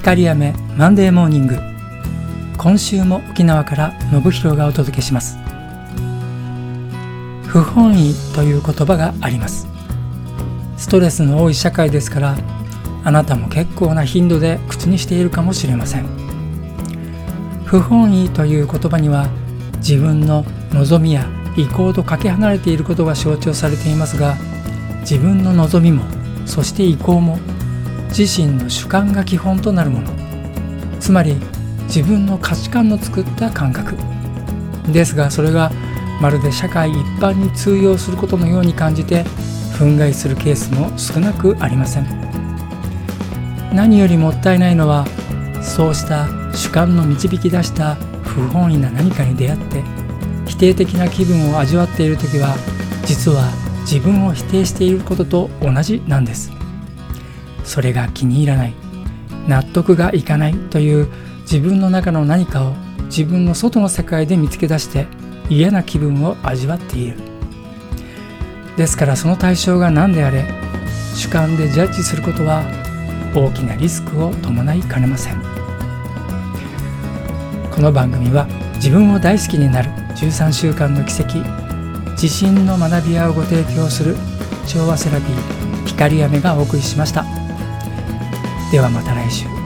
光雨マンデーモーニング今週も沖縄から信弘がお届けします。不本意という言葉があります。ストレスの多い社会ですからあなたも結構な頻度で口にしているかもしれません。不本意という言葉には自分の望みや意向とかけ離れていることが象徴されていますが自分の望みもそして意向も自身の主観が基本となるもの。つまり自分の価値観の作った感覚。ですがそれがまるで社会一般に通用することのように感じて憤慨するケースも少なくありません。何よりもったいないのはそうした主観の導き出した不本意な何かに出会って否定的な気分を味わっている時は実は自分を否定していることと同じなんです。それが気に入らない。納得がいかないという自分の中の何かを自分の外の世界で見つけ出して嫌な気分を味わっている。ですからその対象が何であれ主観でジャッジすることは大きなリスクを伴いかねません。この番組は自分を大好きになる13週間の奇跡自信の学び屋をご提供する調和セラピー光雨がお送りしました。ではまた来週。